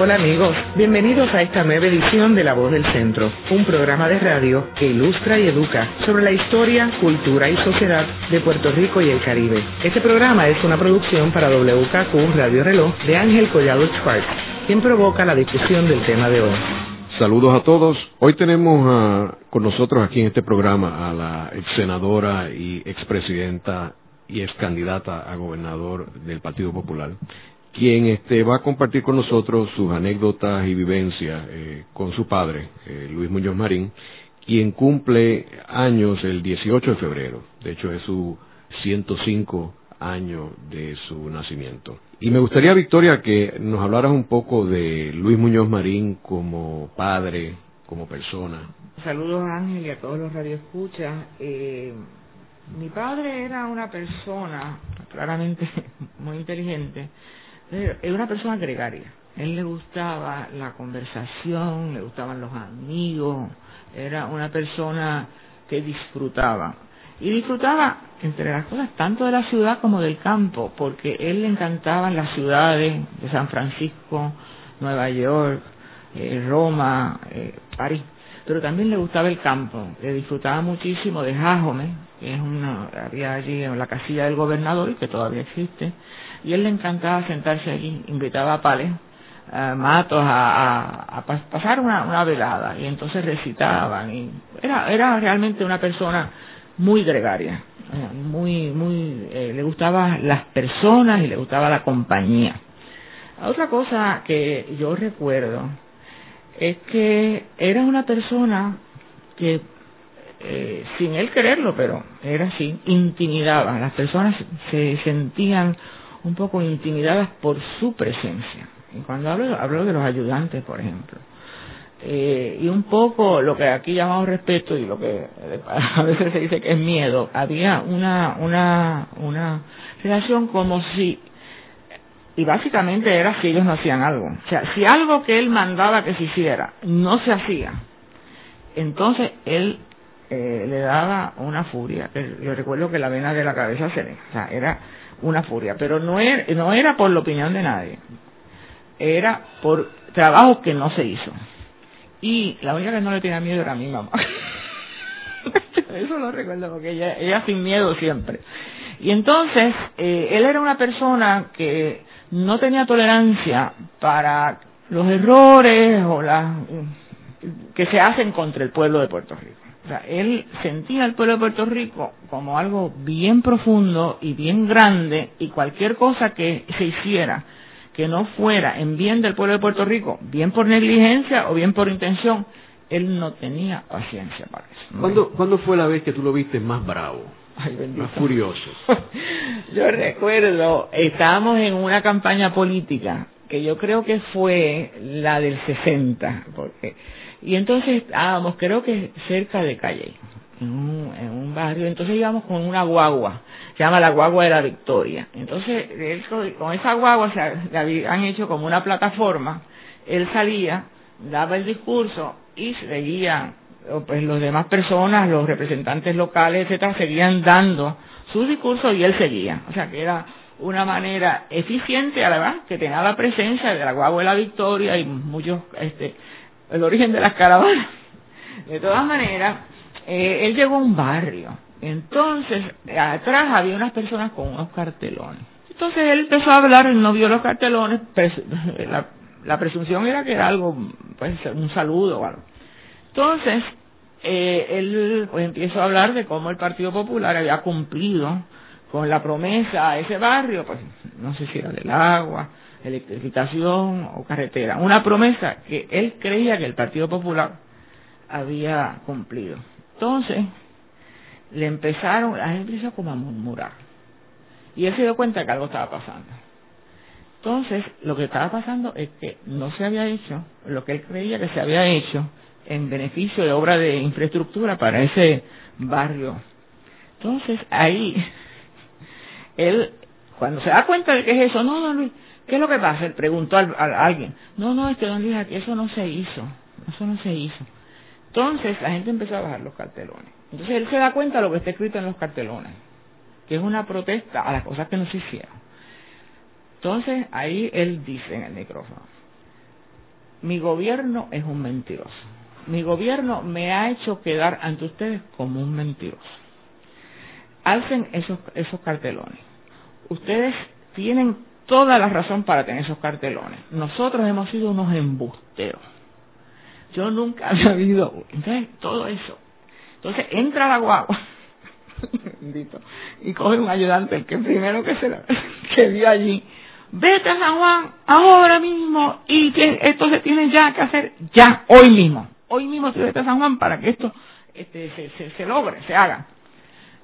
Hola amigos, bienvenidos a esta nueva edición de La Voz del Centro, un programa de radio que ilustra y educa sobre la historia, cultura y sociedad de Puerto Rico y el Caribe. Este programa es una producción para WKQ Radio Reloj de Ángel Collado Schwartz, quien provoca la discusión del tema de hoy. Saludos a todos. Hoy tenemos ah, con nosotros aquí en este programa a la ex senadora y expresidenta y ex candidata a gobernador del Partido Popular, quien este, va a compartir con nosotros sus anécdotas y vivencias eh, con su padre, eh, Luis Muñoz Marín, quien cumple años el 18 de febrero. De hecho, es su 105 año de su nacimiento. Y me gustaría, Victoria, que nos hablaras un poco de Luis Muñoz Marín como padre, como persona. Saludos Ángel y a todos los radioescuchas. Eh, mi padre era una persona claramente muy inteligente, era una persona gregaria. Él le gustaba la conversación, le gustaban los amigos, era una persona que disfrutaba. Y disfrutaba, entre las cosas, tanto de la ciudad como del campo, porque él le encantaban las ciudades de San Francisco, Nueva York, eh, Roma, eh, París, pero también le gustaba el campo, le disfrutaba muchísimo de Jajome, que es una, había allí en la casilla del gobernador, que todavía existe, y él le encantaba sentarse allí, invitaba a Pales, a Matos a, a, pasar una, una velada, y entonces recitaban, y era, era realmente una persona muy gregaria, muy, muy, eh, le gustaban las personas y le gustaba la compañía. Otra cosa que yo recuerdo es que era una persona que, eh, sin él quererlo, pero era así, intimidaba. Las personas se sentían un poco intimidadas por su presencia. Y cuando hablo, hablo de los ayudantes, por ejemplo. Eh, y un poco lo que aquí llamamos respeto y lo que a veces se dice que es miedo, había una, una, una relación como si, y básicamente era si ellos no hacían algo. O sea, si algo que él mandaba que se hiciera no se hacía, entonces él eh, le daba una furia. Yo recuerdo que la vena de la cabeza se le, o sea, era una furia, pero no era, no era por la opinión de nadie, era por trabajo que no se hizo. Y la única que no le tenía miedo era mi mamá. Eso lo recuerdo porque ella, ella sin miedo siempre. Y entonces, eh, él era una persona que no tenía tolerancia para los errores o las que se hacen contra el pueblo de Puerto Rico. O sea, él sentía al pueblo de Puerto Rico como algo bien profundo y bien grande y cualquier cosa que se hiciera que no fuera en bien del pueblo de Puerto Rico, bien por negligencia o bien por intención, él no tenía paciencia para eso. ¿Cuándo, ¿Cuándo fue la vez que tú lo viste más bravo? Más furioso. yo recuerdo, estábamos en una campaña política que yo creo que fue la del 60, porque y entonces estábamos, creo que cerca de Calle, en un, en un barrio, entonces íbamos con una guagua se llama la guagua de la victoria. Entonces, con esa guagua se le habían hecho como una plataforma, él salía, daba el discurso y seguían, pues los demás personas, los representantes locales, etcétera, seguían dando su discurso y él seguía. O sea que era una manera eficiente, además, que tenía la presencia de la guagua de la victoria y muchos, este, el origen de las caravanas. De todas maneras, eh, él llegó a un barrio entonces, atrás había unas personas con unos cartelones. Entonces él empezó a hablar, él no vio los cartelones, la, la presunción era que era algo, pues un saludo o algo. Entonces, eh, él pues empezó a hablar de cómo el Partido Popular había cumplido con la promesa a ese barrio, pues no sé si era del agua, electrificación o carretera, una promesa que él creía que el Partido Popular había cumplido. Entonces, le empezaron, la gente empezó como a murmurar. Y él se dio cuenta que algo estaba pasando. Entonces, lo que estaba pasando es que no se había hecho lo que él creía que se había hecho en beneficio de obra de infraestructura para ese barrio. Entonces, ahí, él, cuando se da cuenta de que es eso, no, no, Luis, ¿qué es lo que pasa? Él preguntó a, alguien, no, no, es que don Luis, eso no se hizo, eso no se hizo. Entonces, la gente empezó a bajar los cartelones. Entonces él se da cuenta de lo que está escrito en los cartelones, que es una protesta a las cosas que no se hicieron. Entonces ahí él dice en el micrófono, mi gobierno es un mentiroso. Mi gobierno me ha hecho quedar ante ustedes como un mentiroso. Alcen esos, esos cartelones. Ustedes tienen toda la razón para tener esos cartelones. Nosotros hemos sido unos embusteros. Yo nunca había habido, entonces todo eso. Entonces entra la guagua, y coge un ayudante, el que primero que se la, que vio allí, vete a San Juan ahora mismo y esto se tiene ya que hacer ya, hoy mismo. Hoy mismo vete a San Juan para que esto este, se, se, se logre, se haga.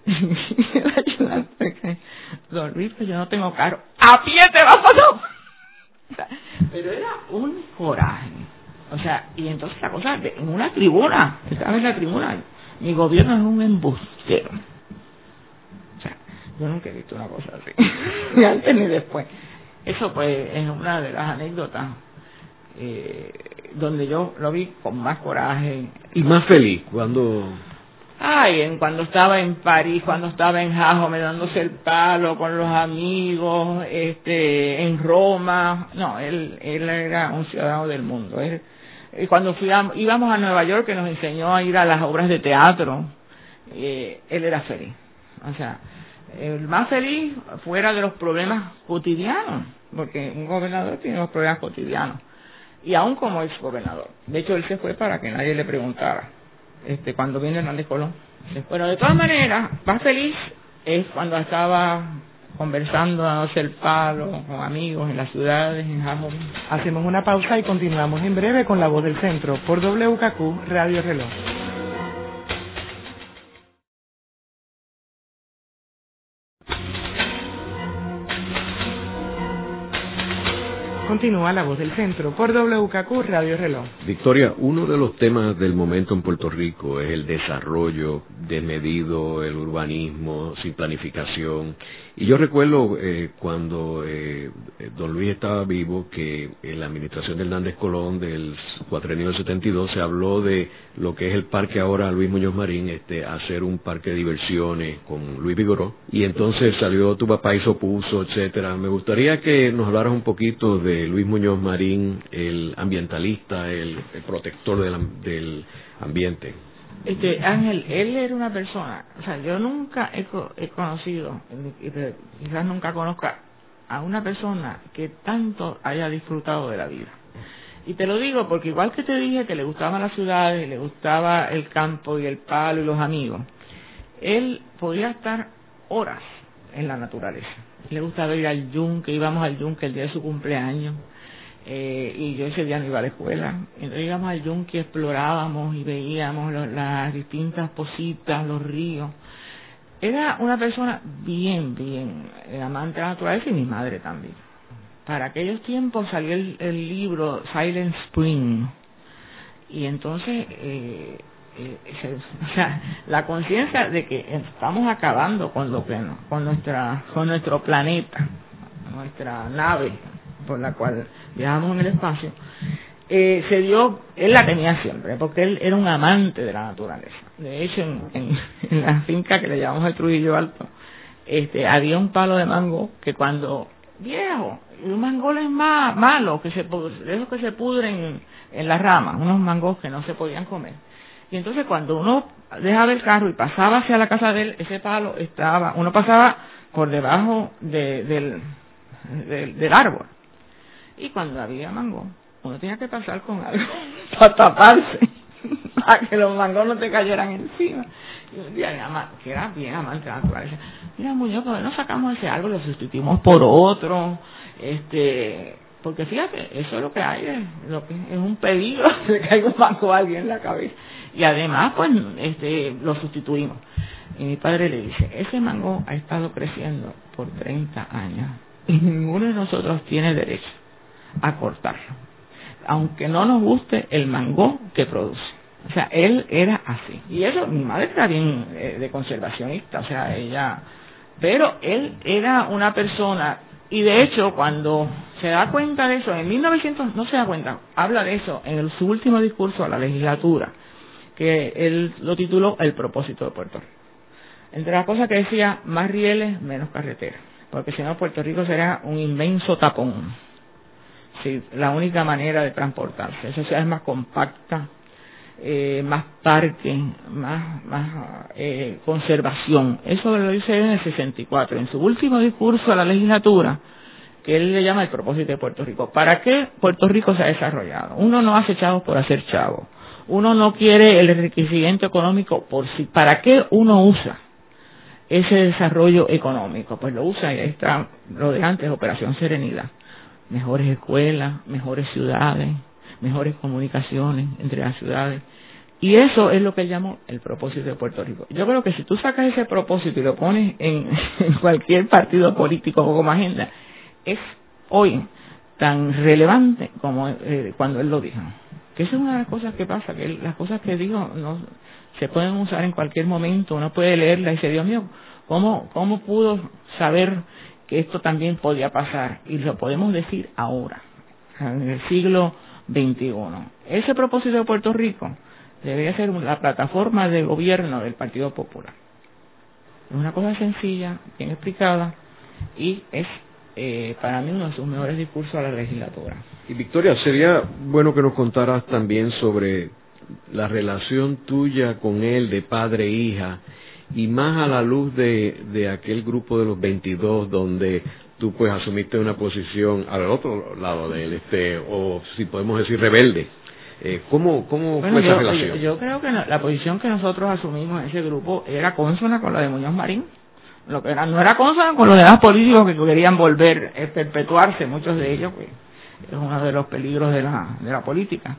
el ayudante don Luis, yo no tengo carro. A pie te vas a Pero era un coraje. O sea, y entonces la cosa, en una tribuna, estaba en la tribuna, mi gobierno es un embustero. O sea, yo nunca he visto una cosa así, ni antes ni después. Eso pues es una de las anécdotas eh, donde yo lo vi con más coraje. Y más feliz cuando... Ay, en, cuando estaba en París, cuando estaba en me dándose el palo con los amigos, este, en Roma. No, él, él era un ciudadano del mundo. Él, y cuando íbamos a Nueva York, que nos enseñó a ir a las obras de teatro, eh, él era feliz. O sea, el más feliz fuera de los problemas cotidianos, porque un gobernador tiene los problemas cotidianos. Y aún como ex gobernador. De hecho, él se fue para que nadie le preguntara este cuando vino Hernández Colón. Pero de todas maneras, más feliz es cuando estaba conversando, dándose el palo con amigos en las ciudades, en Japón. Hacemos una pausa y continuamos en breve con la voz del centro por WKQ Radio Reloj. Continúa la voz del centro por WKQ Radio Reloj. Victoria, uno de los temas del momento en Puerto Rico es el desarrollo desmedido, el urbanismo sin planificación y yo recuerdo eh, cuando eh, don Luis estaba vivo que en la administración de Hernández Colón del cuatrenio del 72 se habló de lo que es el parque ahora Luis Muñoz Marín, este, hacer un parque de diversiones con Luis Vigoró. Y entonces salió tu papá y se opuso, etcétera. Me gustaría que nos hablaras un poquito de Luis Muñoz Marín, el ambientalista, el, protector del, ambiente. Este, Ángel, él era una persona, o sea, yo nunca he, he conocido, quizás nunca conozca a una persona que tanto haya disfrutado de la vida. Y te lo digo porque igual que te dije que le gustaban las ciudades, le gustaba el campo y el palo y los amigos, él podía estar horas en la naturaleza. Le gustaba ir al yunque, íbamos al yunque el día de su cumpleaños eh, y yo ese día no iba a la escuela. Entonces íbamos al yunque, explorábamos y veíamos las distintas positas, los ríos. Era una persona bien, bien amante de la naturaleza y mi madre también. Para aquellos tiempos salió el, libro Silent Spring y entonces eh, eh, o sea, la conciencia de que estamos acabando con lo que con nuestra con nuestro planeta, nuestra nave por la cual viajamos en el espacio, eh, se dio, él la tenía siempre, porque él era un amante de la naturaleza. De hecho, en, la finca que le llamamos el Trujillo Alto, este, había un palo de mango que cuando, viejo, un mango es más malo, que se, esos que se pudren en las ramas, unos mangos que no se podían comer. Y entonces cuando uno dejaba el carro y pasaba hacia la casa de él, ese palo estaba, uno pasaba por debajo de, del, del árbol y cuando había mango, uno tenía que pasar con algo para taparse, para que los mangos no te cayeran encima. Y un día que era bien amante la naturaleza, mira Muñoz, ¿por no sacamos ese árbol, lo sustituimos por otro? este porque fíjate, eso es lo que hay, es, lo que, es un peligro de que caiga un mango a alguien en la cabeza. Y además, pues, este, lo sustituimos. Y mi padre le dice, ese mango ha estado creciendo por 30 años y ninguno de nosotros tiene derecho a cortarlo, aunque no nos guste el mango que produce. O sea, él era así. Y eso, mi madre era bien eh, de conservacionista, o sea, ella... Pero él era una persona, y de hecho, cuando se da cuenta de eso, en 1900, no se da cuenta, habla de eso en su último discurso a la legislatura, que él lo tituló El propósito de Puerto Rico. Entre las cosas que decía, más rieles, menos carreteras, porque si no Puerto Rico será un inmenso tapón sí, la única manera de transportarse. Esa ciudad es más compacta, eh, más parque, más, más eh, conservación. Eso lo dice en el 64, en su último discurso a la legislatura, que él le llama el propósito de Puerto Rico. ¿Para qué Puerto Rico se ha desarrollado? Uno no hace chavos por hacer chavos. Uno no quiere el enriquecimiento económico por sí. ¿Para qué uno usa ese desarrollo económico? Pues lo usa y ahí está lo de antes, Operación Serenidad. Mejores escuelas, mejores ciudades, mejores comunicaciones entre las ciudades. Y eso es lo que él llamó el propósito de Puerto Rico. Yo creo que si tú sacas ese propósito y lo pones en, cualquier partido político o como agenda, es hoy tan relevante como eh, cuando él lo dijo. Que esa es una de las cosas que pasa, que las cosas que dijo no se pueden usar en cualquier momento, uno puede leerla y dice, Dios mío, ¿cómo, ¿cómo pudo saber que esto también podía pasar? Y lo podemos decir ahora, en el siglo XXI. Ese propósito de Puerto Rico debería ser la plataforma de gobierno del Partido Popular. Es una cosa sencilla, bien explicada y es eh, para mí uno de sus mejores discursos a la legislatura. Y Victoria, sería bueno que nos contaras también sobre la relación tuya con él de padre e hija y más a la luz de, de aquel grupo de los 22 donde tú pues asumiste una posición al otro lado de él, este, o si podemos decir rebelde. Eh, ¿Cómo, cómo fue esa relación? Yo, creo que la posición que nosotros asumimos en ese grupo era consona con la de Muñoz Marín. Lo que era, no era consona con los demás políticos que querían volver a perpetuarse, muchos de ellos, pues, es uno de los peligros de la, de la política,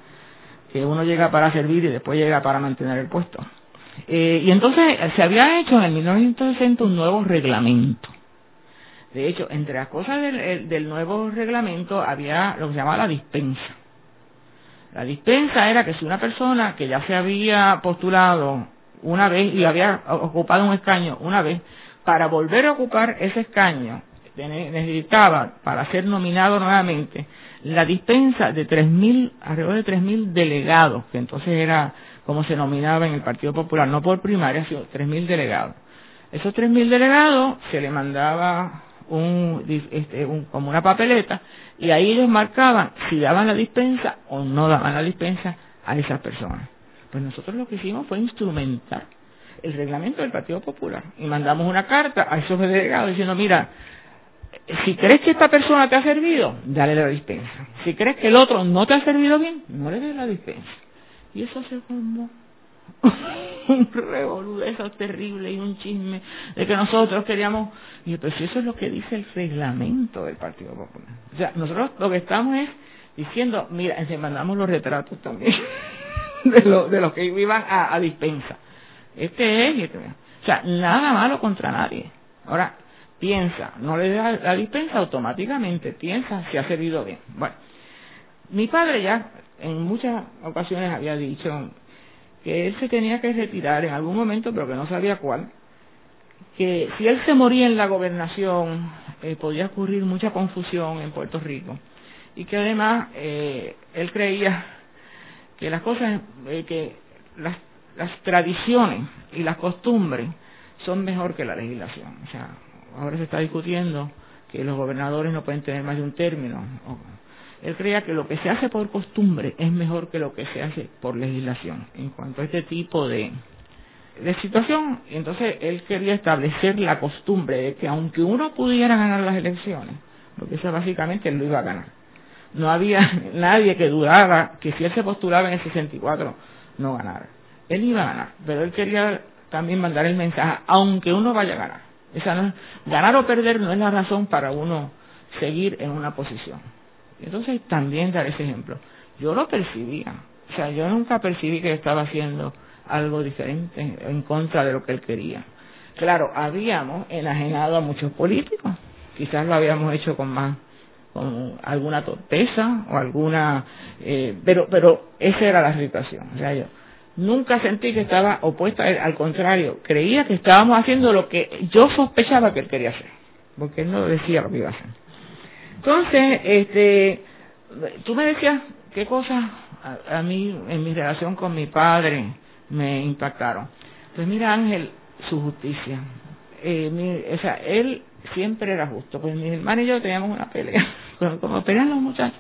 que uno llega para servir y después llega para mantener el puesto. Eh, y entonces se había hecho en el 1960 un nuevo reglamento de hecho, entre las cosas del, nuevo reglamento había lo que se llamaba la dispensa. La dispensa era que si una persona que ya se había postulado una vez y había ocupado un escaño una vez, para volver a ocupar ese escaño necesitaba, para ser nominado nuevamente, la dispensa de 3.000, alrededor de 3.000 delegados, que entonces era como se nominaba en el Partido Popular, no por primaria, sino 3.000 delegados. Esos 3.000 delegados se le mandaba este, un, como una papeleta y ahí ellos marcaban si daban la dispensa o no daban la dispensa a esas personas. Pues nosotros lo que hicimos fue instrumentar el reglamento del Partido Popular y mandamos una carta a esos delegados diciendo, mira, si crees que esta persona te ha servido, dale la dispensa. Si crees que el otro no te ha servido bien, no le des la dispensa. Y eso se formó un revolú de eso terrible y un chisme de que nosotros queríamos. Y pues eso es lo que dice el reglamento del Partido Popular. O sea nosotros lo que estamos es diciendo mira se mandamos los retratos también de los de los que iban a, dispensa. Este es este o sea nada malo contra nadie. Ahora piensa no le da la dispensa automáticamente piensa si ha servido bien. Bueno mi padre ya en muchas ocasiones había dicho que él se tenía que retirar en algún momento, pero que no sabía cuál, que si él se moría en la gobernación eh, podía ocurrir mucha confusión en Puerto Rico y que además eh, él creía que las cosas, eh, que las, las tradiciones y las costumbres son mejor que la legislación. O sea, ahora se está discutiendo que los gobernadores no pueden tener más de un término. Él creía que lo que se hace por costumbre es mejor que lo que se hace por legislación en cuanto a este tipo de, de situación. Entonces él quería establecer la costumbre de que aunque uno pudiera ganar las elecciones, porque eso básicamente él lo iba a ganar, no había nadie que dudara que si él se postulaba en el 64 no ganara. Él iba a ganar, pero él quería también mandar el mensaje, aunque uno vaya a ganar. Ganar o perder no es la razón para uno seguir en una posición. Entonces también dar ese ejemplo. Yo lo percibía, o sea, yo nunca percibí que estaba haciendo algo diferente en contra de lo que él quería. Claro, habíamos enajenado a muchos políticos, quizás lo habíamos hecho con más, con alguna torpeza o alguna, eh, pero, pero esa era la situación. O sea, yo nunca sentí que estaba opuesta al contrario, creía que estábamos haciendo lo que yo sospechaba que él quería hacer, porque él no decía lo que iba a hacer. Entonces, este, tú me decías qué cosas a, mí en mi relación con mi padre me impactaron. Pues mira Ángel, su justicia. Eh, o sea, él siempre era justo. Pues mi hermano y yo teníamos una pelea, como, pelean los muchachos.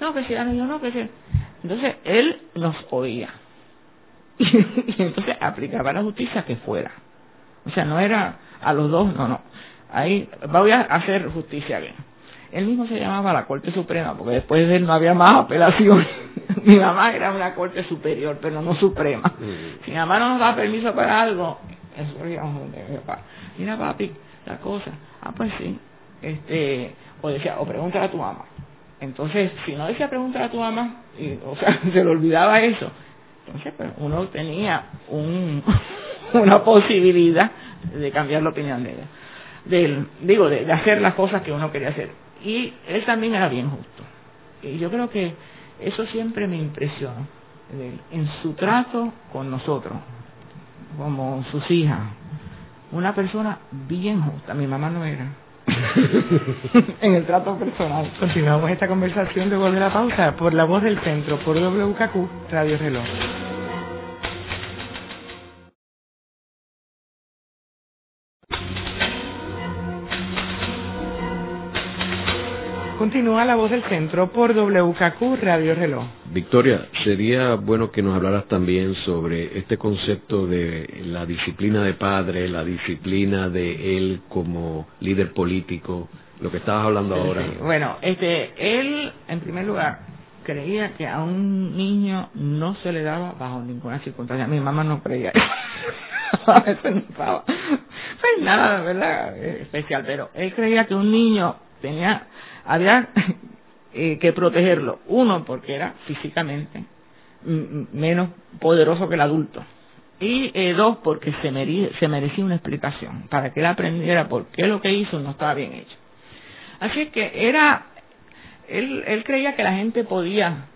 no, que si yo no, que si... Entonces, él nos oía. y entonces aplicaba la justicia que fuera. O sea, no era a los dos, no, no. Ahí voy a hacer justicia bien. Él mismo se llamaba la Corte Suprema, porque después de él no había más apelación. mi mamá era una Corte Superior, pero no Suprema. Mm. Si mi mamá no nos da permiso para algo, eso mi papá. Mira, papi, la cosa. Ah, pues sí. Este, o decía, o pregúntale a tu mamá. Entonces, si no decía pregúntale a tu mamá, y, o sea, se le olvidaba eso. Entonces, pues uno tenía un, una posibilidad de cambiar la opinión de ella. Del, digo, de, hacer las cosas que uno quería hacer. Y él también era bien justo. Y yo creo que eso siempre me impresionó. En su trato con nosotros, como sus hijas. Una persona bien justa. Mi mamá no era. en el trato personal. Continuamos esta conversación de la pausa por la voz del centro, por WKQ Radio Reloj. Continúa la voz del centro por WKQ Radio Reloj. Victoria, sería bueno que nos hablaras también sobre este concepto de la disciplina de padre, la disciplina de él como líder político, lo que estabas hablando ahora. Bueno, este, él, en primer lugar, creía que a un niño no se le daba bajo ninguna circunstancia. Mi mamá no creía eso. a veces no estaba. Pues nada, ¿verdad? Especial, pero él creía que un niño tenía había eh, que protegerlo. Uno, porque era físicamente menos poderoso que el adulto. Y eh, dos, porque se, merecía una explicación, para que él aprendiera por qué lo que hizo no estaba bien hecho. Así que era, él, él creía que la gente podía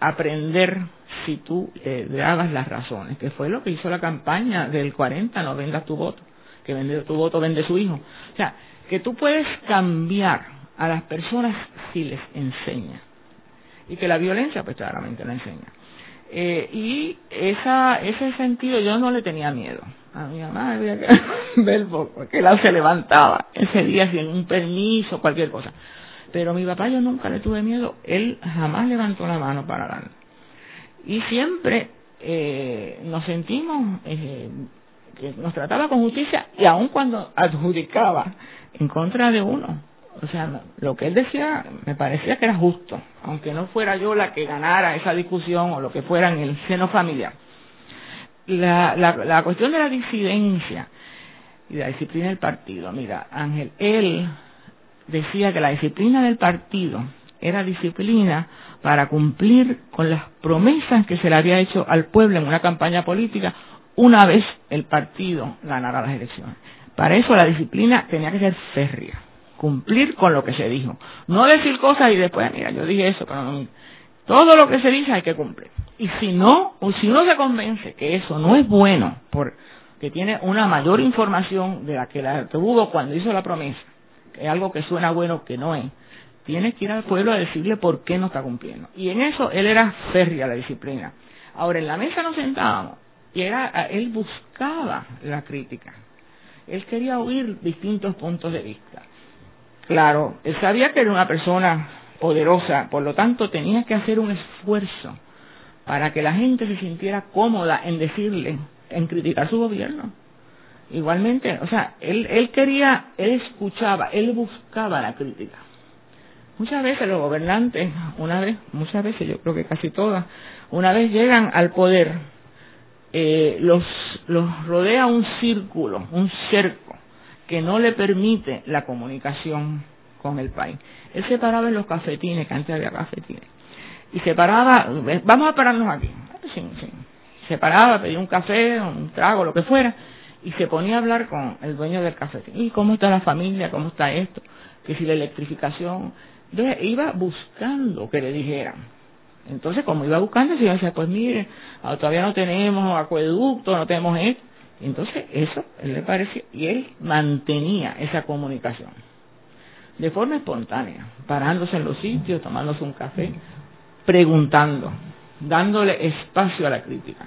aprender si tú le dabas las razones, que fue lo que hizo la campaña del 40, no vendas tu voto, que vende tu voto, vende su hijo. O sea, que tú puedes cambiar a las personas si les enseña. Y que la violencia, pues claramente la enseña. Eh, y esa, ese sentido yo no le tenía miedo. A mi mamá había que ver porque él se levantaba ese día sin un permiso, cualquier cosa. Pero a mi papá yo nunca le tuve miedo, él jamás levantó la mano para dar. Y siempre eh, nos sentimos eh, que nos trataba con justicia y aun cuando adjudicaba en contra de uno, o sea, lo que él decía me parecía que era justo, aunque no fuera yo la que ganara esa discusión o lo que fuera en el seno familiar. La, la, la cuestión de la disidencia y la disciplina del partido, mira, Ángel, él decía que la disciplina del partido era disciplina para cumplir con las promesas que se le había hecho al pueblo en una campaña política una vez el partido ganara las elecciones. Para eso la disciplina tenía que ser férrea cumplir con lo que se dijo. No decir cosas y después, mira, yo dije eso, pero no, todo lo que se dice hay que cumplir. Y si no, o si uno se convence que eso no es bueno, porque tiene una mayor información de la que la tuvo cuando hizo la promesa, que es algo que suena bueno que no es, tiene que ir al pueblo a decirle por qué no está cumpliendo. Y en eso él era férrea la disciplina. Ahora, en la mesa nos sentábamos y era, él buscaba la crítica. Él quería oír distintos puntos de vista. Claro, él sabía que era una persona poderosa, por lo tanto tenía que hacer un esfuerzo para que la gente se sintiera cómoda en decirle, en criticar su gobierno. Igualmente, o sea, él, él quería, él escuchaba, él buscaba la crítica. Muchas veces los gobernantes, una vez, muchas veces, yo creo que casi todas, una vez llegan al poder, eh, los, los rodea un círculo, un cerco, que no le permite la comunicación con el país. Él se paraba en los cafetines, que antes había cafetines, y se paraba, vamos a pararnos aquí. Sí, sí. Se paraba, pedía un café, un trago, lo que fuera, y se ponía a hablar con el dueño del cafetín. ¿Y cómo está la familia? ¿Cómo está esto? Que si la electrificación. Entonces iba buscando que le dijeran. Entonces, como iba buscando, se iba a decir, pues mire, ah, todavía no tenemos acueducto, no tenemos esto. Entonces, eso él le parecía, y él mantenía esa comunicación de forma espontánea, parándose en los sitios, tomándose un café, preguntando, dándole espacio a la crítica.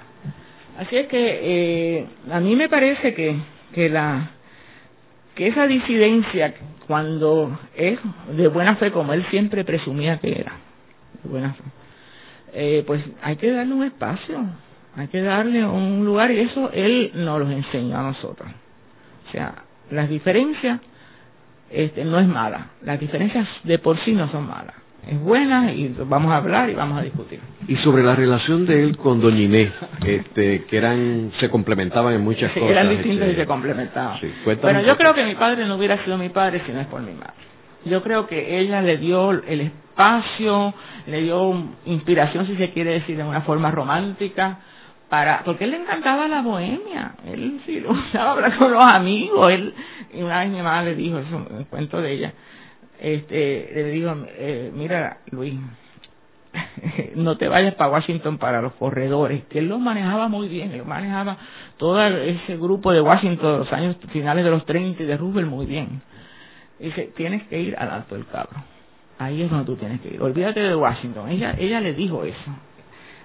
Así es que eh, a mí me parece que, que la que esa disidencia cuando es de buena fe como él siempre presumía que era de buena fe. Eh, pues hay que darle un espacio, hay que darle un lugar y eso él nos lo enseñó a nosotros. O sea, las diferencias este, no es mala, las diferencias de por sí no son malas es buena y vamos a hablar y vamos a discutir. Y sobre la relación de él con Doña Inés, este, que eran, se complementaban en muchas cosas. eran distintos y este, se complementaban. Sí, bueno, yo creo que mi padre no hubiera sido mi padre si no es por mi madre. Yo creo que ella le dio el espacio, le dio inspiración, si se quiere decir, de una forma romántica, para porque él le encantaba la bohemia él sí lo usaba hablar con los amigos él y una vez mi mamá le dijo eso un cuento de ella este, le digo, eh, mira Luis, no te vayas para Washington para los corredores, que él lo manejaba muy bien, él manejaba todo ese grupo de Washington de los años finales de los 30 y de Roosevelt muy bien. Dice, tienes que ir al Alto del Cabro. Ahí es donde tú tienes que ir. Olvídate de Washington. Ella, ella le dijo eso.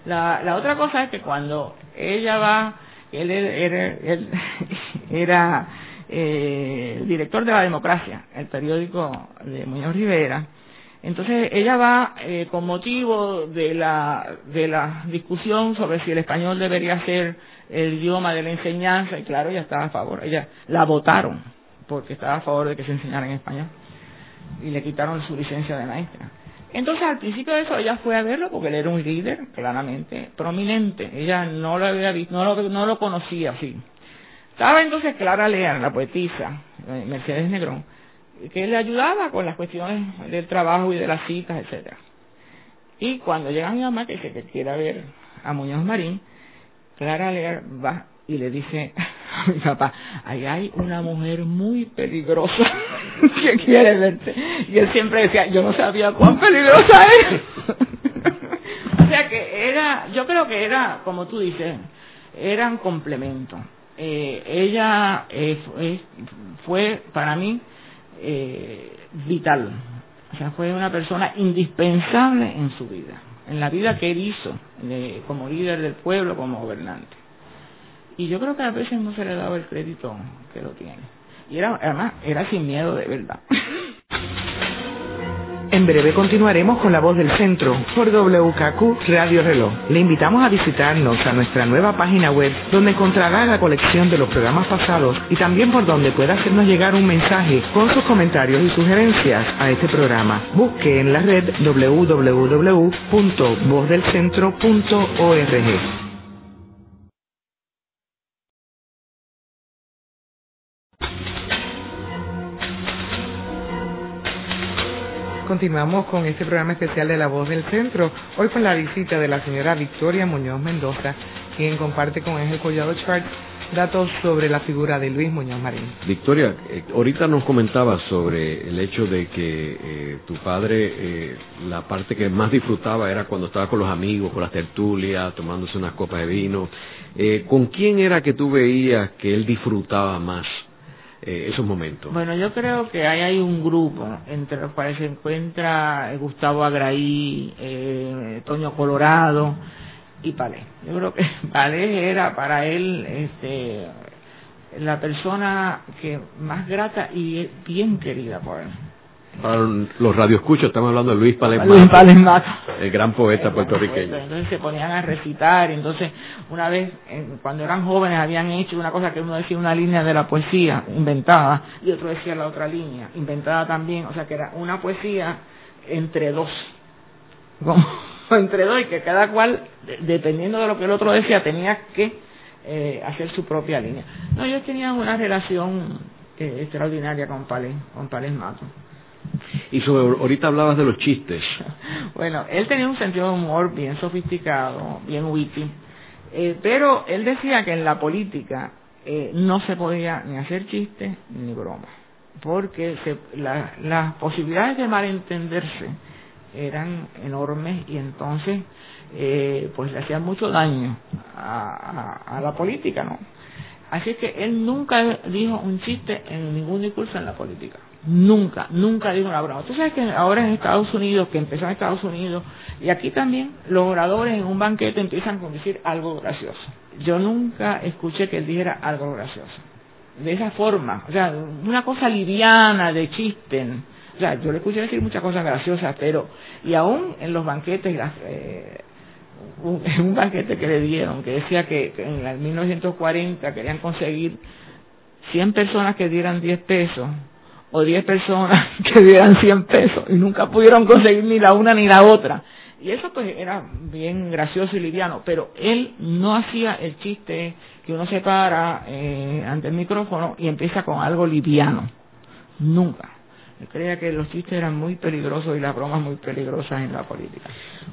La, la otra cosa es que cuando ella va, él era, eh, director de la democracia, el periódico de Muñoz Rivera. Entonces ella va eh, con motivo de la, de la discusión sobre si el español debería ser el idioma de la enseñanza, y claro, ella estaba a favor, ella la votaron porque estaba a favor de que se enseñara en español y le quitaron su licencia de maestra. Entonces al principio de eso ella fue a verlo porque él era un líder claramente prominente, ella no lo había visto, no lo, no lo conocía así estaba entonces Clara Lear, la poetisa, eh, Mercedes Negrón, que le ayudaba con las cuestiones del trabajo y de las citas, etcétera. Y cuando llega mi mamá, que dice que quiere ver a Muñoz Marín, Clara Lear va y le dice a mi papá, ahí hay una mujer muy peligrosa que quiere verte. Y él siempre decía, yo no sabía cuán peligrosa es. o sea que era, yo creo que era, como tú dices, eran complementos eh, ella eh, fue para mí eh, vital, o sea, fue una persona indispensable en su vida, en la vida que él hizo como líder del pueblo, como gobernante. Y yo creo que a veces no se le dado el crédito que lo tiene. Y era, además, era sin miedo de verdad. En breve continuaremos con la voz del centro por WKQ Radio Reloj. Le invitamos a visitarnos a nuestra nueva página web donde encontrará la colección de los programas pasados y también por donde pueda hacernos llegar un mensaje con sus comentarios y sugerencias a este programa. Busque en la red www.vozdelcentro.org. Continuamos con este programa especial de La Voz del Centro, hoy con la visita de la señora Victoria Muñoz Mendoza, quien comparte con Ángel Collado Schwartz datos sobre la figura de Luis Muñoz Marín. Victoria, eh, ahorita nos comentabas sobre el hecho de que eh, tu padre, eh, la parte que más disfrutaba era cuando estaba con los amigos, con las tertulias, tomándose unas copas de vino. ¿Con quién era que tú veías que él disfrutaba más? Eh, esos momentos? Bueno, yo creo que ahí hay un grupo entre los cuales se encuentra Gustavo Agraí, eh, Toño Colorado y Palé. Yo creo que Palé era para él este, la persona que más grata y bien querida por él. Para los radioescuchos estamos hablando de Luis Palemato. El gran poeta puertorriqueño. Entonces se ponían a recitar, entonces una vez cuando eran jóvenes habían hecho una cosa que uno decía una línea de la poesía inventada y otro decía la otra línea inventada también, o sea que era una poesía entre dos. Como entre dos y que cada cual, dependiendo de lo que el otro decía, tenía que eh, hacer su propia línea. No, ellos tenían una relación eh, extraordinaria con Palés, con Palés Mato. Y sobre, ahorita hablabas de los chistes. Bueno, él tenía un sentido de humor bien sofisticado, bien witty, eh, pero él decía que en la política eh, no se podía ni hacer chistes ni bromas, porque se, la, las posibilidades de malentenderse eran enormes y entonces eh, pues le hacían mucho daño a, a, a la política, ¿no? Así que él nunca dijo un chiste en ningún discurso en la política. Nunca, nunca dijo una broma. Tú sabes que ahora en Estados Unidos, que empezó en Estados Unidos, y aquí también, los oradores en un banquete empiezan con decir algo gracioso. Yo nunca escuché que él dijera algo gracioso. De esa forma, o sea, una cosa liviana de chiste. O sea, yo le escuché decir muchas cosas graciosas, pero, y aún en los banquetes, las, eh, un, un banquete que le dieron, que decía que, en el 1940 querían conseguir 100 personas que dieran 10 pesos, o 10 personas que dieran 100 pesos, y nunca pudieron conseguir ni la una ni la otra. Y eso pues era bien gracioso y liviano, pero él no hacía el chiste que uno se para eh, ante el micrófono y empieza con algo liviano. Nunca. Creía que los chistes eran muy peligrosos y las bromas muy peligrosas en la política.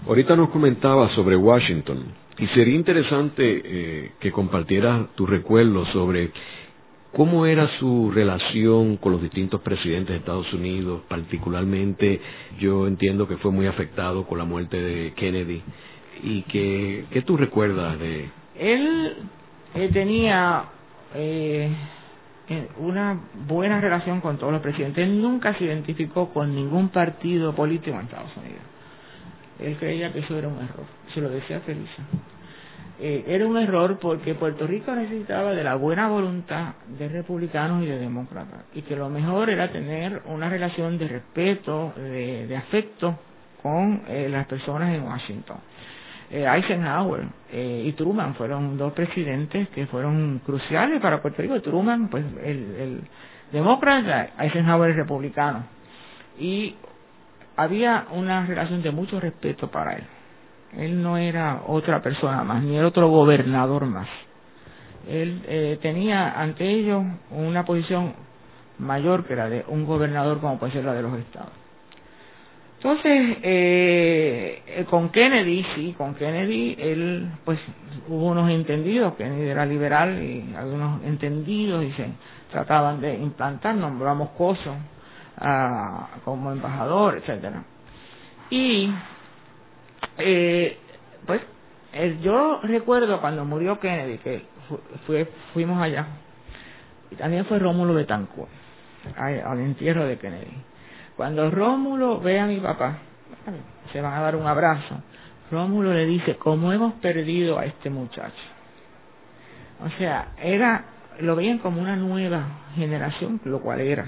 Ahorita nos comentaba sobre Washington y sería interesante eh, que compartieras tu recuerdo sobre cómo era su relación con los distintos presidentes de Estados Unidos, particularmente yo entiendo que fue muy afectado con la muerte de Kennedy y que qué tú recuerdas de él eh, tenía eh, una buena relación con todos los presidentes. Él nunca se identificó con ningún partido político en Estados Unidos. Él creía que eso era un error. Se lo decía Felisa. Eh, era un error porque Puerto Rico necesitaba de la buena voluntad de republicanos y de demócratas y que lo mejor era tener una relación de respeto, de, afecto con eh, las personas en Washington eh, Eisenhower eh, y Truman fueron dos presidentes que fueron cruciales para Puerto Rico. Truman, pues el, el demócrata, Eisenhower el republicano. Y había una relación de mucho respeto para él. Él no era otra persona más, ni era otro gobernador más. Él eh, tenía ante ellos una posición mayor que la de un gobernador como puede ser la de los estados. Entonces, eh, con Kennedy, sí, con Kennedy, él, pues, hubo unos entendidos, Kennedy era liberal y algunos entendidos y se trataban de implantar, nombramos Coso ah, como embajador, etcétera. Y, eh, pues, yo recuerdo cuando murió Kennedy, que fuimos allá, y también fue Rómulo Betancourt, al entierro de Kennedy cuando Rómulo ve a mi papá, se van a dar un abrazo. Rómulo le dice, ¿cómo hemos perdido a este muchacho? O sea, era, lo veían como una nueva generación, lo cual era,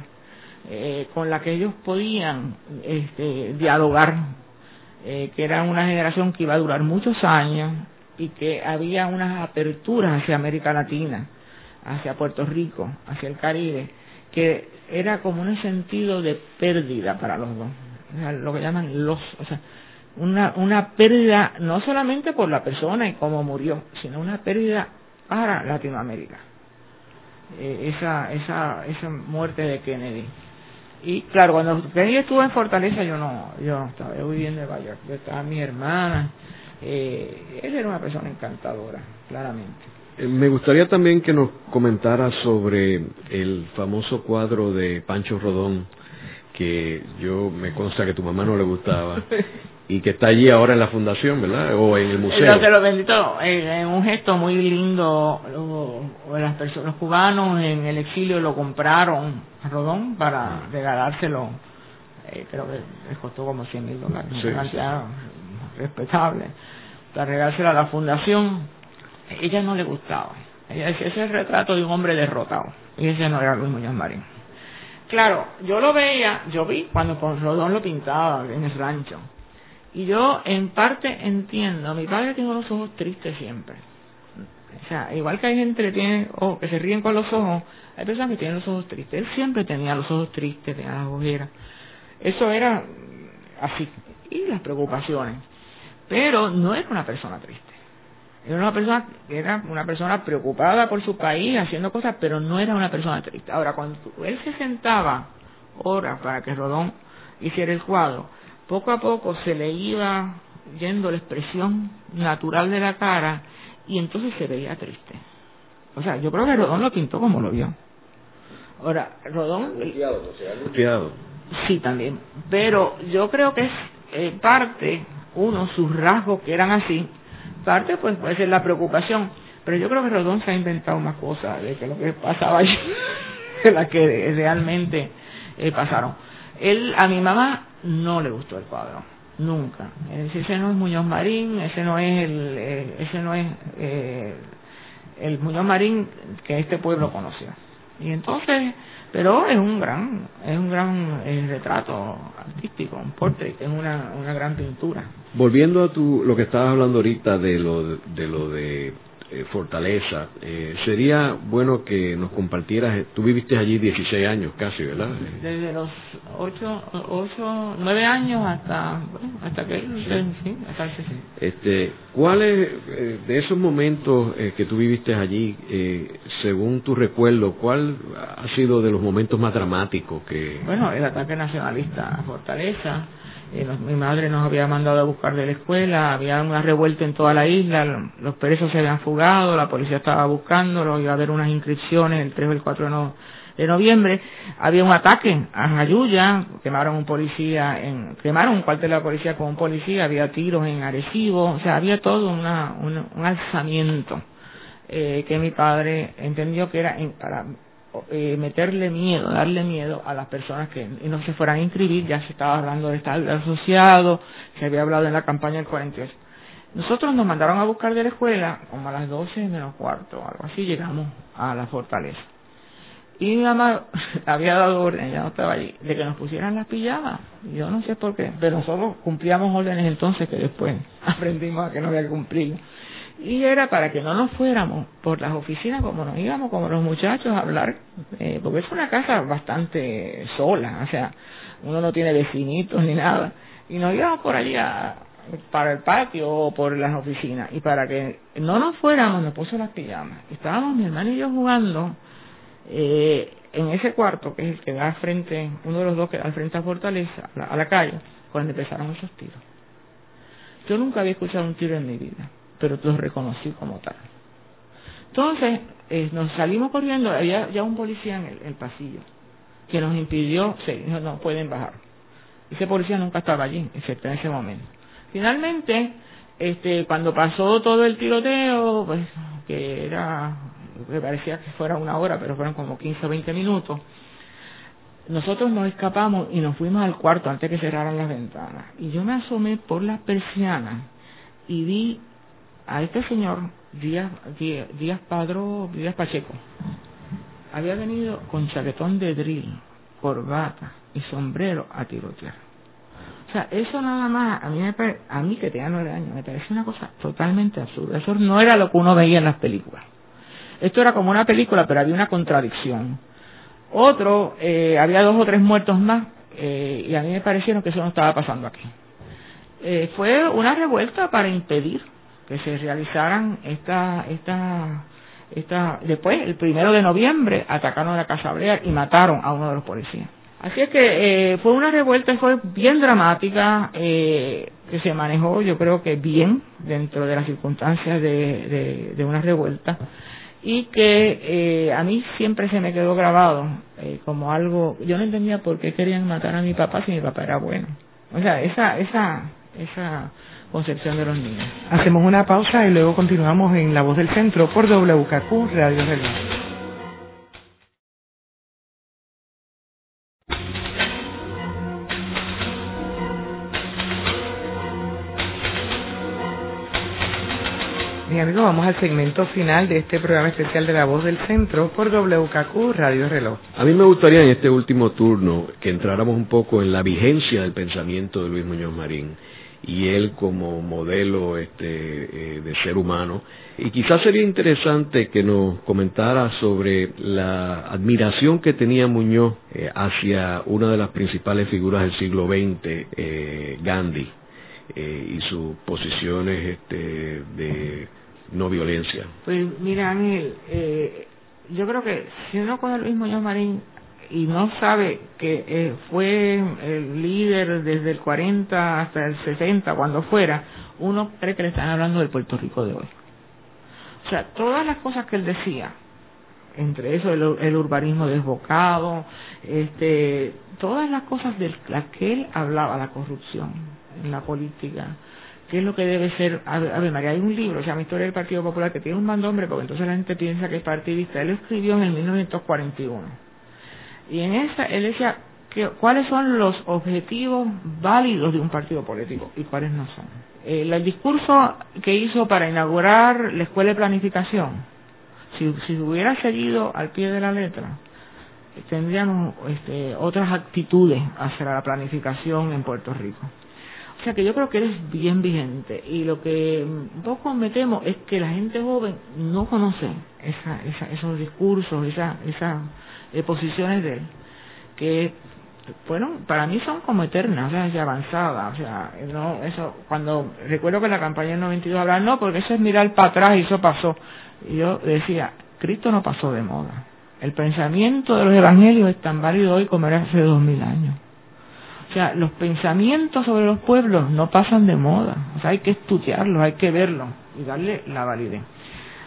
eh, con la que ellos podían este, dialogar, eh, que era una generación que iba a durar muchos años y que había unas aperturas hacia América Latina, hacia Puerto Rico, hacia el Caribe, que era como un sentido de pérdida para los dos, lo que llaman los, o sea, una, una pérdida no solamente por la persona y cómo murió, sino una pérdida para Latinoamérica. Eh, esa, esa, esa muerte de Kennedy. Y claro, cuando Kennedy estuvo en Fortaleza, yo no, yo no estaba, yo vivía en Nueva York, yo estaba mi hermana, eh, él era una persona encantadora, claramente. Eh, me gustaría también que nos comentara sobre el famoso cuadro de Pancho Rodón, que yo me consta que tu mamá no le gustaba, y que está allí ahora en la fundación, ¿verdad? O en el museo. Lo, lo bendito, en, un gesto muy lindo, las personas, los cubanos en el exilio lo compraron a Rodón para regalárselo, eh, creo que les costó como 100 mil dólares, una cantidad respetable, para regalárselo a la fundación ella no le gustaba. Ella decía, ese es el retrato de un hombre derrotado. Y ese no era Luis Muñoz Marín. Claro, yo lo veía, yo vi cuando con Rodón lo pintaba en el rancho. Y yo en parte entiendo, mi padre tiene los ojos tristes siempre. O sea, igual que hay gente que tiene, oh, que se ríen con los ojos, hay personas que tienen los ojos tristes. Él siempre tenía los ojos tristes, tenía las ojeras. Eso era así. Y las preocupaciones. Pero no era una persona triste. Era una persona, era una persona preocupada por su país, haciendo cosas, pero no era una persona triste. Ahora, cuando él se sentaba horas para que Rodón hiciera el cuadro, poco a poco se le iba yendo la expresión natural de la cara y entonces se veía triste. O sea, yo creo que Rodón lo pintó como lo vio. Ahora, Rodón... Sí, también. Pero yo creo que es eh, parte, uno, sus rasgos que eran así, parte pues puede ser la preocupación, pero yo creo que Rodón se ha inventado más cosas de que lo que pasaba allí, de las que realmente eh, pasaron. Él, a mi mamá no le gustó el cuadro, nunca. ese no es Muñoz Marín, ese no es el, eh, ese no es eh, el Muñoz Marín que este pueblo conoció. Y entonces, pero es un gran, es un gran eh, retrato artístico, un portrait, es una, una gran pintura. Volviendo a tu, lo que estabas hablando ahorita de lo de, lo de eh, Fortaleza, eh, sería bueno que nos compartieras, tú viviste allí 16 años casi, ¿verdad? Desde los 8, 8 9 años hasta, bueno, hasta que, sí, hasta el Este, ¿Cuáles de esos momentos que tú viviste allí, según tu recuerdo, cuál ha sido de los momentos más dramáticos que... Bueno, el ataque nacionalista a Fortaleza eh, mi madre nos había mandado a buscar de la escuela, había una revuelta en toda la isla, los presos se habían fugado, la policía estaba buscándolos, iba a haber unas inscripciones el 3 o el 4 de, noviembre, había un ataque a Jayuya, quemaron un policía, en, quemaron un cuartel de la policía con un policía, había tiros en Arecibo, o sea, había todo una, un, alzamiento eh, que mi padre entendió que era para eh, meterle miedo, darle miedo a las personas que no se fueran a inscribir, ya se estaba hablando de estar asociado, se había hablado en la campaña del 48. Nosotros nos mandaron a buscar de la escuela como a las 12 menos cuarto, algo así, llegamos a la fortaleza. Y mi mamá había dado orden, ya no estaba allí, de que nos pusieran las pijamas. Yo no sé por qué, pero nosotros cumplíamos órdenes entonces que después aprendimos a que no había que cumplir y era para que no nos fuéramos por las oficinas como nos íbamos como los muchachos a hablar eh, porque es una casa bastante sola o sea uno no tiene vecinitos ni nada y nos íbamos por allí para el patio o por las oficinas y para que no nos fuéramos nos puso las pijamas. Estábamos mi hermano y yo jugando eh, en ese cuarto que es el que da frente uno de los dos que da frente a Fortaleza a la, a la calle cuando empezaron esos tiros. Yo nunca había escuchado un tiro en mi vida pero los reconocí como tal. Entonces, eh, nos salimos corriendo, había ya un policía en el, pasillo que nos impidió, no, no pueden bajar. Ese policía nunca estaba allí, excepto en ese momento. Finalmente, este, cuando pasó todo el tiroteo, pues, que era, me parecía que fuera una hora, pero fueron como 15 o 20 minutos, nosotros nos escapamos y nos fuimos al cuarto antes que cerraran las ventanas. Y yo me asomé por las persianas y vi a este señor Díaz, Díaz, Padro, Díaz Pacheco, había venido con chaquetón de drill, corbata y sombrero a tirotear. O sea, eso nada más, a mí, me a mí que tenía nueve años, me parece una cosa totalmente absurda. Eso no era lo que uno veía en las películas. Esto era como una película, pero había una contradicción. Otro, eh, había dos o tres muertos más, eh, y a mí me parecieron que eso no estaba pasando aquí. Eh, fue una revuelta para impedir que se realizaran esta, esta, esta, después, el primero de noviembre, atacaron a la Casa Brea y mataron a uno de los policías. Así es que eh, fue una revuelta, fue bien dramática, eh, que se manejó yo creo que bien dentro de las circunstancias de, de, de una revuelta y que eh, a mí siempre se me quedó grabado eh, como algo, yo no entendía por qué querían matar a mi papá si mi papá era bueno. O sea, esa, esa, esa concepción de los niños. Hacemos una pausa y luego continuamos en La Voz del Centro por WKQ Radio Reloj. Mi amigo, vamos al segmento final de este programa especial de La Voz del Centro por WKQ Radio Reloj. A mí me gustaría en este último turno que entráramos un poco en la vigencia del pensamiento de Luis Muñoz Marín y él como modelo este, eh, de ser humano. Y quizás sería interesante que nos comentara sobre la admiración que tenía Muñoz eh, hacia una de las principales figuras del siglo XX, eh, Gandhi, y sus posiciones este, de no violencia. Pues mira, Ángel, yo creo que si uno con Luis Muñoz Marín y no sabe que eh, fue el líder desde el 40 hasta el 60, cuando fuera, uno cree que le están hablando del Puerto Rico de hoy. O sea, todas las cosas que él decía, entre eso el, urbanismo desbocado, este, todas las cosas de las que él hablaba, la corrupción en la política, qué es lo que debe ser, a ver, María, hay un libro, se llama Historia del Partido Popular, que tiene un mandombre, porque entonces la gente piensa que es partidista, él escribió en el 1941 y en esa él decía que, cuáles son los objetivos válidos de un partido político y cuáles no son. el discurso que hizo para inaugurar la escuela de planificación, si, si hubiera seguido al pie de la letra, tendríamos este, otras actitudes hacia la planificación en Puerto Rico. O sea que yo creo que eres bien vigente y lo que un poco me temo es que la gente joven no conoce esa, esos discursos, esas esa, eh, posiciones de él, que bueno, para mí son como eternas, o sea, y avanzadas, o sea, no, eso, cuando recuerdo que la campaña del 92 hablaba, no, porque eso es mirar para atrás y eso pasó. Y yo decía, Cristo no pasó de moda. El pensamiento de los evangelios es tan válido hoy como era hace dos mil años. O sea, los pensamientos sobre los pueblos no pasan de moda. O sea, hay que estudiarlos, hay que verlos y darle la validez.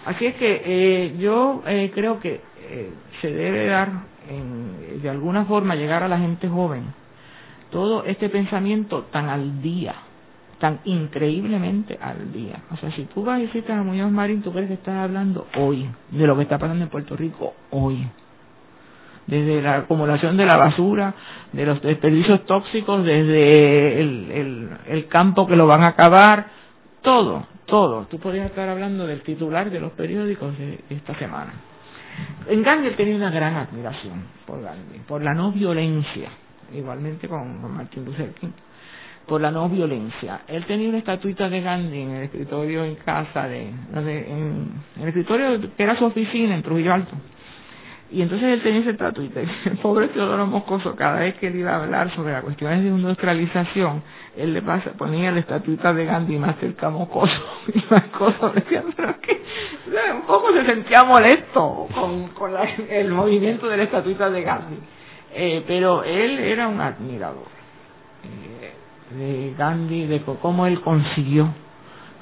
Así es que eh, yo eh, creo que eh, se debe dar, en, de alguna forma, llegar a la gente joven todo este pensamiento tan al día, tan increíblemente al día. O sea, si tú vas y visitas a Muñoz Marín, tú crees que estás hablando hoy, de lo que está pasando en Puerto Rico hoy desde la acumulación de la basura, de los desperdicios tóxicos, desde el, el, campo que lo van a acabar, todo, todo. Tú podrías estar hablando del titular de los periódicos de esta semana. En Gandhi tenía una gran admiración por Gandhi, por la no violencia, igualmente con, con Martin Luther King, por la no violencia. Él tenía una estatuita de Gandhi en el escritorio en casa, de, en el escritorio que era su oficina en Trujillo Alto y entonces él tenía ese y el pobre Teodoro Moscoso, cada vez que él iba a hablar sobre las cuestiones de industrialización, él le pasa, ponía la estatuita de Gandhi más cerca a Moscoso y más cosas. Decía, pero que un poco se sentía molesto con, con el movimiento de la estatuita de Gandhi. Eh, pero él era un admirador eh, de Gandhi, de cómo él consiguió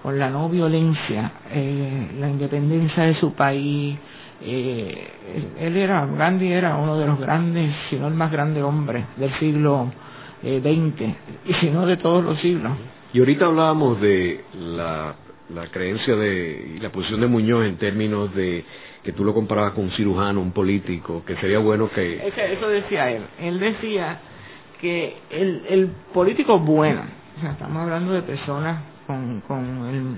con la no violencia eh, la independencia de su país, él era, Gandhi era uno de los grandes, si no el más grande hombre del siglo XX, y si no de todos los siglos. Y ahorita hablábamos de la, la creencia de y la posición de Muñoz en términos de que tú lo comparabas con un cirujano, un político, que sería bueno que... Eso decía él. Él decía que el, el político bueno, o sea, estamos hablando de personas con, con el,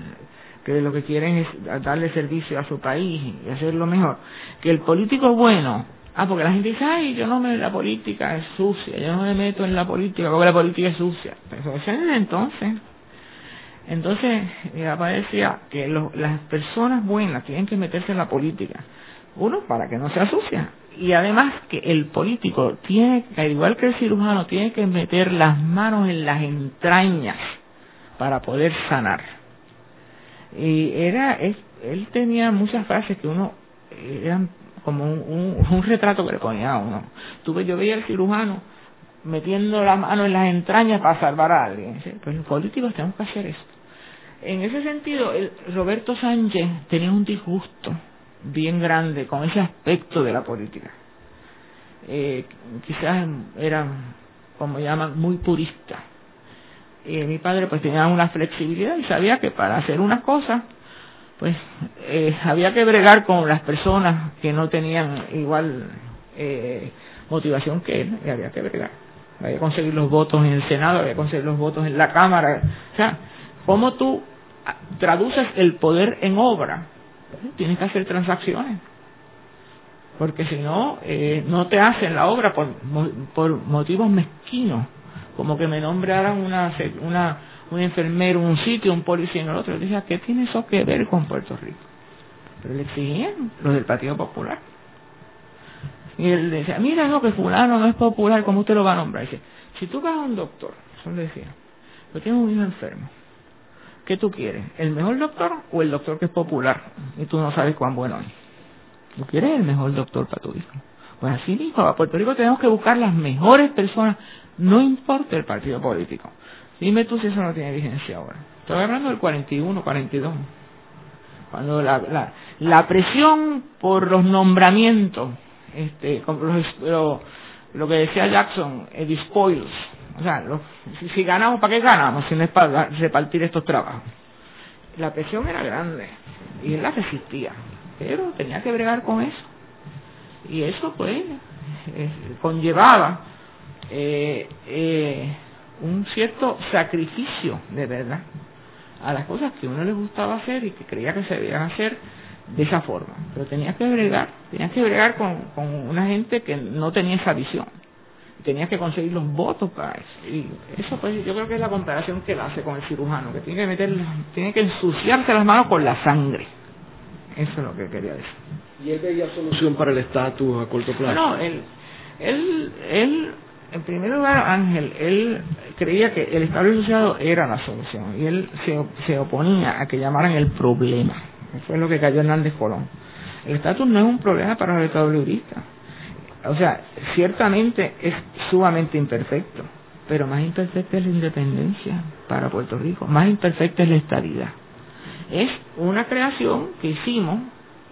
que lo que quieren es darle servicio a su país y hacerlo mejor. Que el político bueno, ah, porque la gente dice, ay, yo no me, la política es sucia, yo no me meto en la política porque la política es sucia. Pero eso es entonces. Entonces, mi papá decía que las personas buenas tienen que meterse en la política. Uno, para que no sea sucia. Y además que el político tiene, al igual que el cirujano, tiene que meter las manos en las entrañas para poder sanar y era él tenía muchas frases que uno eran como un, un, retrato que le ponía uno tuve yo veía al cirujano metiendo la mano en las entrañas para salvar a alguien pues los políticos tenemos que hacer eso en ese sentido el, Roberto Sánchez tenía un disgusto bien grande con ese aspecto de la política. Eh, quizás era como llaman muy purista. Y mi padre pues tenía una flexibilidad y sabía que para hacer unas cosas pues eh, había que bregar con las personas que no tenían igual eh, motivación que él y había que bregar. Había que conseguir los votos en el Senado había que conseguir los votos en la Cámara o sea cómo tú traduces el poder en obra tienes que hacer transacciones porque si no eh, no te hacen la obra por, por motivos mezquinos como que me nombraran una, una, un enfermero en un sitio, un policía en el otro. Yo decía, ¿qué tiene eso que ver con Puerto Rico? Pero le exigían los del Partido Popular. Y él decía, mira, no, que fulano no es popular, ¿cómo usted lo va a nombrar? dice, si tú vas a un doctor, eso le decía, yo tengo un hijo enfermo, ¿qué tú quieres? ¿El mejor doctor o el doctor que es popular? Y tú no sabes cuán bueno es. Tú quieres el mejor doctor para tu hijo. Pues así mismo, a Puerto Rico tenemos que buscar las mejores personas no importa el partido político. Dime tú si eso no tiene vigencia ahora. Estoy hablando del 41, 42. Cuando la, la, la presión por los nombramientos, este, lo, lo que decía Jackson, el spoils. O sea, si, ganamos, ¿para qué ganamos? Si no es para repartir estos trabajos. La presión era grande y él la resistía, pero tenía que bregar con eso. Y eso, pues, conllevaba eh, eh, un cierto sacrificio de verdad a las cosas que uno le gustaba hacer y que creía que se debían hacer de esa forma. Pero tenías que bregar, tenías que bregar con, con una gente que no tenía esa visión. Tenías que conseguir los votos para eso. Y eso pues yo creo que es la comparación que él hace con el cirujano, que tiene que meter, tiene que ensuciarse las manos con la sangre. Eso es lo que quería decir. ¿Y él veía solución para el estatus a corto plazo? No, él, él, él, en primer lugar, Ángel, él creía que el Estado asociado era la solución y él se, se oponía a que llamaran el problema. Eso fue lo que cayó Hernández Colón. El estatus no es un problema para los estados libristas. O sea, ciertamente es sumamente imperfecto, pero más imperfecta es la independencia para Puerto Rico, más imperfecta es la estabilidad. Es una creación que hicimos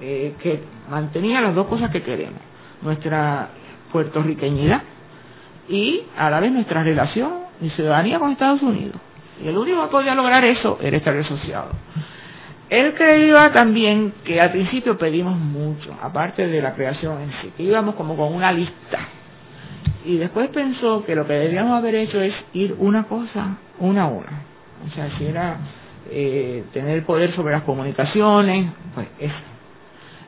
eh, que mantenía las dos cosas que queremos, nuestra puertorriqueñidad y a la vez nuestra relación y ciudadanía con Estados Unidos. Y el único que podía lograr eso era estar asociado. Él creía también que al principio pedimos mucho, aparte de la creación en sí, que íbamos como con una lista. Y después pensó que lo que debíamos haber hecho es ir una cosa, una a una. O sea, si era eh, tener poder sobre las comunicaciones, pues eso.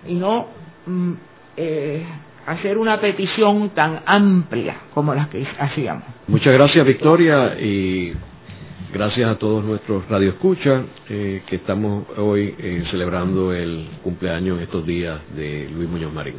Y no mm, eh, hacer una petición tan amplia como las que hacíamos. Muchas gracias, Victoria, y gracias a todos nuestros radioescuchas eh, que estamos hoy eh, celebrando el cumpleaños estos días de Luis Muñoz Marín.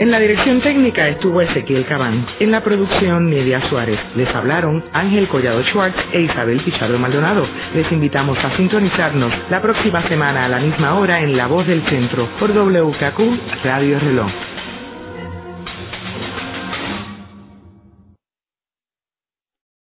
En la dirección técnica estuvo Ezequiel Cabán. En la producción, Nidia Suárez. Les hablaron Ángel Collado Schwartz e Isabel Pichardo Maldonado. Les invitamos a sintonizarnos la próxima semana a la misma hora en La Voz del Centro por WKQ Radio Reloj.